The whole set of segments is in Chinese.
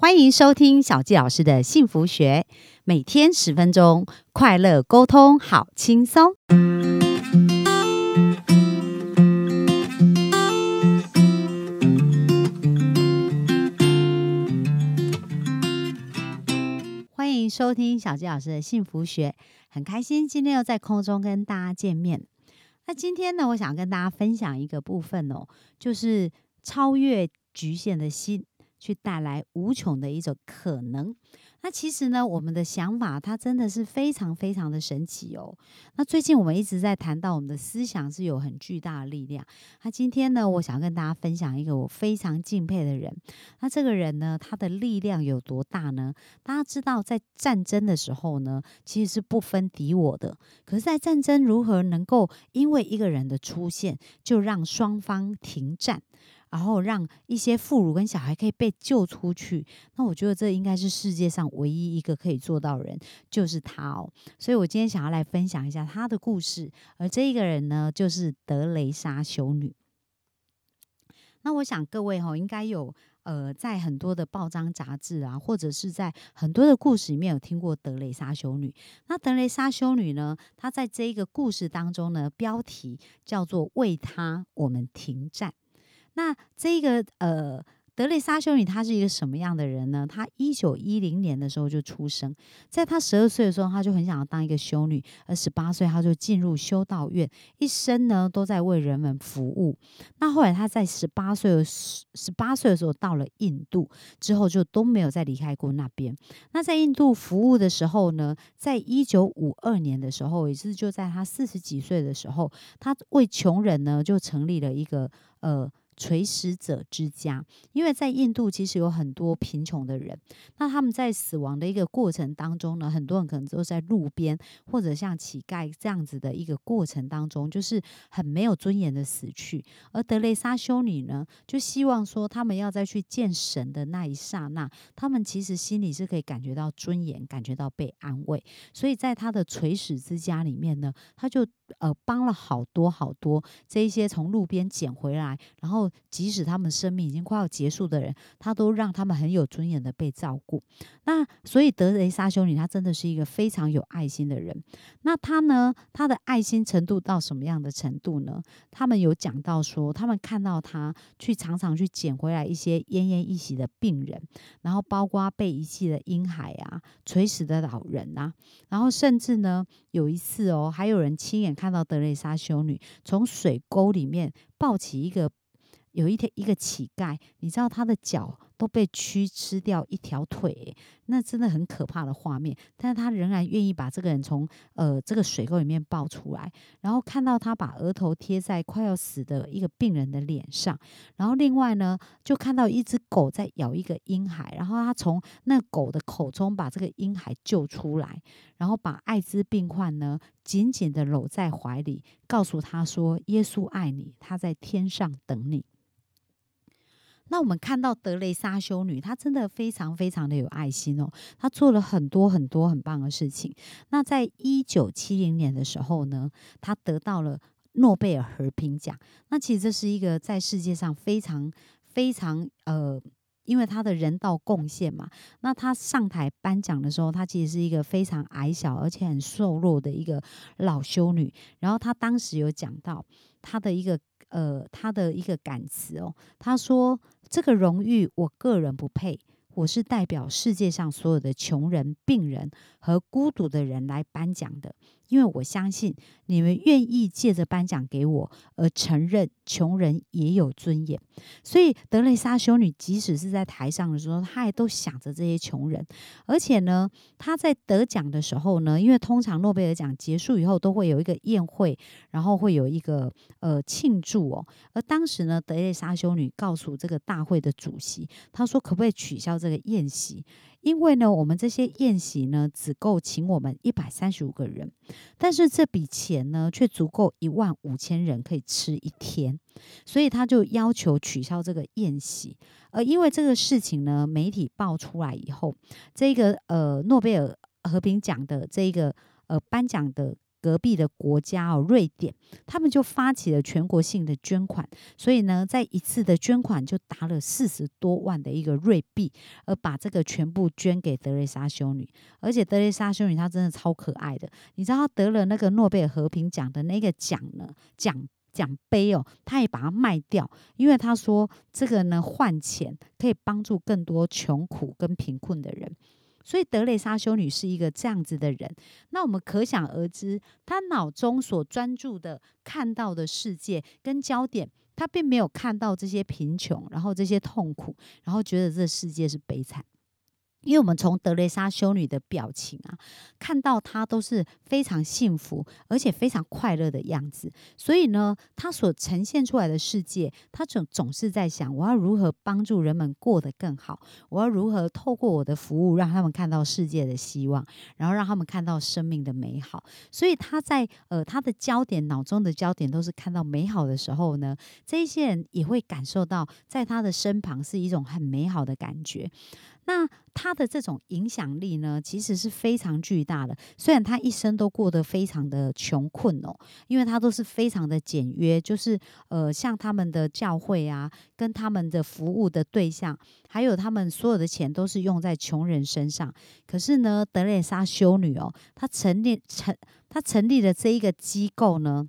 欢迎收听小纪老师的幸福学，每天十分钟，快乐沟通，好轻松。欢迎收听小纪老师的幸福学，很开心今天又在空中跟大家见面。那今天呢，我想跟大家分享一个部分哦，就是超越局限的心。去带来无穷的一种可能。那其实呢，我们的想法它真的是非常非常的神奇哦。那最近我们一直在谈到我们的思想是有很巨大的力量。那今天呢，我想跟大家分享一个我非常敬佩的人。那这个人呢，他的力量有多大呢？大家知道，在战争的时候呢，其实是不分敌我的。可是，在战争如何能够因为一个人的出现，就让双方停战？然后让一些妇孺跟小孩可以被救出去，那我觉得这应该是世界上唯一一个可以做到人，就是他哦。所以我今天想要来分享一下他的故事，而这一个人呢，就是德雷莎修女。那我想各位哈，应该有呃，在很多的报章杂志啊，或者是在很多的故事里面有听过德雷莎修女。那德雷莎修女呢，她在这一个故事当中呢，标题叫做“为她我们停战”。那这个呃，德蕾莎修女她是一个什么样的人呢？她一九一零年的时候就出生，在她十二岁的时候，她就很想要当一个修女，而十八岁她就进入修道院，一生呢都在为人们服务。那后来她在十八岁的十十八岁的时候到了印度之后，就都没有再离开过那边。那在印度服务的时候呢，在一九五二年的时候，也是就在她四十几岁的时候，她为穷人呢就成立了一个呃。垂死者之家，因为在印度其实有很多贫穷的人，那他们在死亡的一个过程当中呢，很多人可能都在路边或者像乞丐这样子的一个过程当中，就是很没有尊严的死去。而德雷莎修女呢，就希望说他们要再去见神的那一刹那，他们其实心里是可以感觉到尊严，感觉到被安慰。所以在他的垂死之家里面呢，他就呃帮了好多好多这一些从路边捡回来，然后。即使他们生命已经快要结束的人，他都让他们很有尊严的被照顾。那所以德雷莎修女她真的是一个非常有爱心的人。那她呢，她的爱心程度到什么样的程度呢？他们有讲到说，他们看到她去常常去捡回来一些奄奄一息的病人，然后包括被遗弃的婴孩啊、垂死的老人啊，然后甚至呢有一次哦，还有人亲眼看到德雷莎修女从水沟里面抱起一个。有一天，一个乞丐，你知道他的脚都被蛆吃掉一条腿，那真的很可怕的画面。但是他仍然愿意把这个人从呃这个水沟里面抱出来，然后看到他把额头贴在快要死的一个病人的脸上，然后另外呢，就看到一只狗在咬一个婴孩，然后他从那狗的口中把这个婴孩救出来，然后把艾滋病患呢紧紧的搂在怀里，告诉他说：“耶稣爱你，他在天上等你。”那我们看到德雷莎修女，她真的非常非常的有爱心哦，她做了很多很多很棒的事情。那在一九七零年的时候呢，她得到了诺贝尔和平奖。那其实这是一个在世界上非常非常呃，因为她的人道贡献嘛。那她上台颁奖的时候，她其实是一个非常矮小而且很瘦弱的一个老修女。然后她当时有讲到她的一个。呃，他的一个感词哦，他说：“这个荣誉，我个人不配。”我是代表世界上所有的穷人、病人和孤独的人来颁奖的，因为我相信你们愿意借着颁奖给我而承认穷人也有尊严。所以德蕾莎修女即使是在台上的时候，她也都想着这些穷人。而且呢，她在得奖的时候呢，因为通常诺贝尔奖结束以后都会有一个宴会，然后会有一个呃庆祝哦。而当时呢，德蕾莎修女告诉这个大会的主席，她说：“可不可以取消？”这个宴席，因为呢，我们这些宴席呢，只够请我们一百三十五个人，但是这笔钱呢，却足够一万五千人可以吃一天，所以他就要求取消这个宴席。而因为这个事情呢，媒体爆出来以后，这个呃诺贝尔和平奖的这个呃颁奖的隔壁的国家哦，瑞典，他们就发起了全国性的捐款，所以呢，在一次的捐款就达了四十多万的一个瑞币，而把这个全部捐给德蕾莎修女。而且德蕾莎修女她真的超可爱的，你知道她得了那个诺贝尔和平奖的那个奖呢，奖奖杯哦，她也把它卖掉，因为她说这个呢换钱可以帮助更多穷苦跟贫困的人。所以德蕾莎修女是一个这样子的人，那我们可想而知，她脑中所专注的、看到的世界跟焦点，她并没有看到这些贫穷，然后这些痛苦，然后觉得这世界是悲惨。因为我们从德蕾莎修女的表情啊，看到她都是非常幸福而且非常快乐的样子，所以呢，她所呈现出来的世界，她总总是在想，我要如何帮助人们过得更好，我要如何透过我的服务，让他们看到世界的希望，然后让他们看到生命的美好。所以她在呃，她的焦点脑中的焦点都是看到美好的时候呢，这一些人也会感受到，在她的身旁是一种很美好的感觉。那他的这种影响力呢，其实是非常巨大的。虽然他一生都过得非常的穷困哦，因为他都是非常的简约，就是呃，像他们的教会啊，跟他们的服务的对象，还有他们所有的钱都是用在穷人身上。可是呢，德蕾莎修女哦，她成立成她成立了这一个机构呢，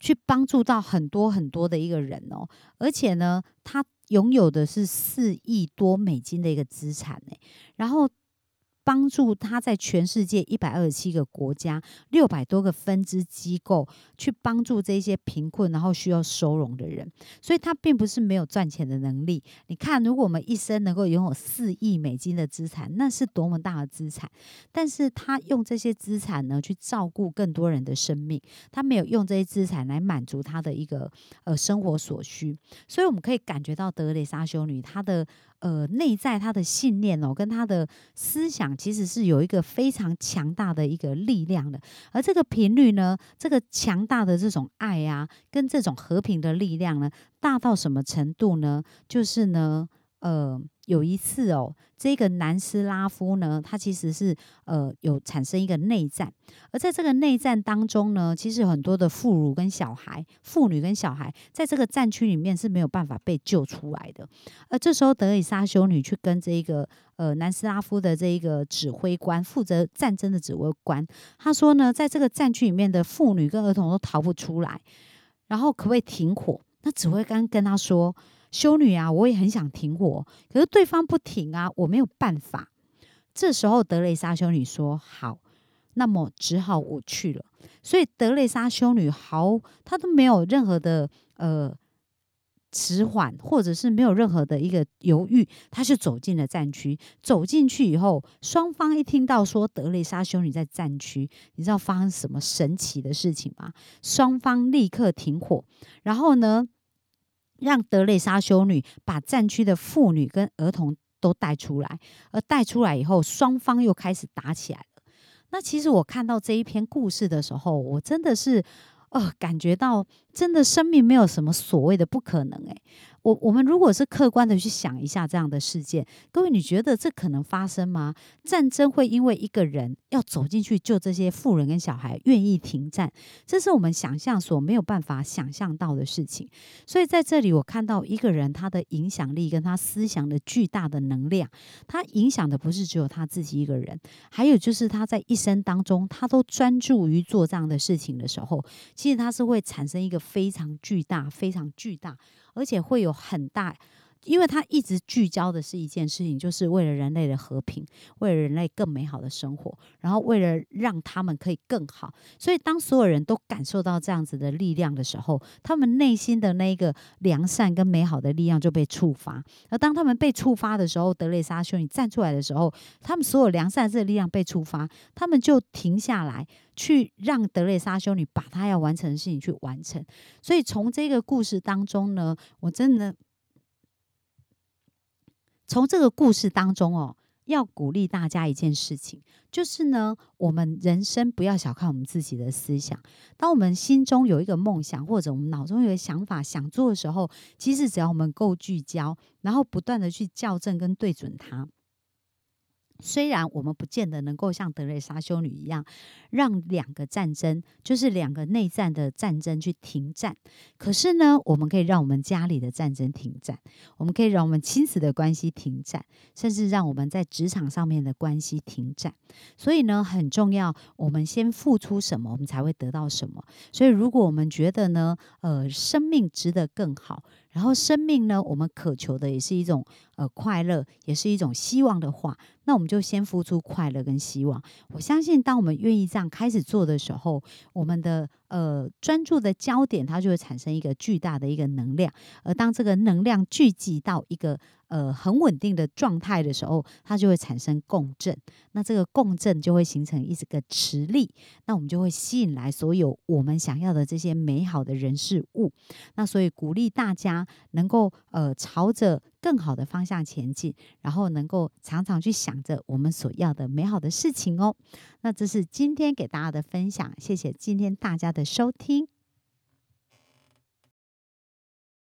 去帮助到很多很多的一个人哦，而且呢，她。拥有的是四亿多美金的一个资产呢，然后。帮助他在全世界一百二十七个国家、六百多个分支机构去帮助这些贫困然后需要收容的人，所以他并不是没有赚钱的能力。你看，如果我们一生能够拥有四亿美金的资产，那是多么大的资产！但是他用这些资产呢，去照顾更多人的生命，他没有用这些资产来满足他的一个呃生活所需，所以我们可以感觉到德蕾莎修女她的。呃，内在他的信念哦，跟他的思想其实是有一个非常强大的一个力量的，而这个频率呢，这个强大的这种爱啊，跟这种和平的力量呢，大到什么程度呢？就是呢，呃。有一次哦，这个南斯拉夫呢，他其实是呃有产生一个内战，而在这个内战当中呢，其实很多的妇孺跟小孩、妇女跟小孩，在这个战区里面是没有办法被救出来的。而这时候，德里莎修女去跟这一个呃南斯拉夫的这一个指挥官，负责战争的指挥官，他说呢，在这个战区里面的妇女跟儿童都逃不出来，然后可不可以停火？那指挥官跟他说。修女啊，我也很想停火，可是对方不停啊，我没有办法。这时候德蕾莎修女说：“好，那么只好我去了。”所以德蕾莎修女毫她都没有任何的呃迟缓，或者是没有任何的一个犹豫，她就走进了战区。走进去以后，双方一听到说德蕾莎修女在战区，你知道发生什么神奇的事情吗？双方立刻停火，然后呢？让德蕾莎修女把战区的妇女跟儿童都带出来，而带出来以后，双方又开始打起来了。那其实我看到这一篇故事的时候，我真的是，呃，感觉到真的生命没有什么所谓的不可能，诶。我我们如果是客观的去想一下这样的事件，各位你觉得这可能发生吗？战争会因为一个人要走进去救这些富人跟小孩，愿意停战，这是我们想象所没有办法想象到的事情。所以在这里，我看到一个人他的影响力跟他思想的巨大的能量，他影响的不是只有他自己一个人，还有就是他在一生当中，他都专注于做这样的事情的时候，其实他是会产生一个非常巨大、非常巨大。而且会有很大，因为他一直聚焦的是一件事情，就是为了人类的和平，为了人类更美好的生活，然后为了让他们可以更好。所以，当所有人都感受到这样子的力量的时候，他们内心的那个良善跟美好的力量就被触发。而当他们被触发的时候，德蕾莎修女站出来的时候，他们所有良善这力量被触发，他们就停下来。去让德蕾莎修女把她要完成的事情去完成，所以从这个故事当中呢，我真的从这个故事当中哦，要鼓励大家一件事情，就是呢，我们人生不要小看我们自己的思想。当我们心中有一个梦想，或者我们脑中有个想法想做的时候，其实只要我们够聚焦，然后不断的去校正跟对准它。虽然我们不见得能够像德蕾莎修女一样，让两个战争，就是两个内战的战争去停战，可是呢，我们可以让我们家里的战争停战，我们可以让我们亲子的关系停战，甚至让我们在职场上面的关系停战。所以呢，很重要，我们先付出什么，我们才会得到什么。所以，如果我们觉得呢，呃，生命值得更好。然后生命呢，我们渴求的也是一种呃快乐，也是一种希望的话，那我们就先付出快乐跟希望。我相信，当我们愿意这样开始做的时候，我们的呃专注的焦点，它就会产生一个巨大的一个能量。而当这个能量聚集到一个呃很稳定的状态的时候，它就会产生共振。那这个共振就会形成一个磁力，那我们就会吸引来所有我们想要的这些美好的人事物。那所以鼓励大家。能够呃朝着更好的方向前进，然后能够常常去想着我们所要的美好的事情哦。那这是今天给大家的分享，谢谢今天大家的收听。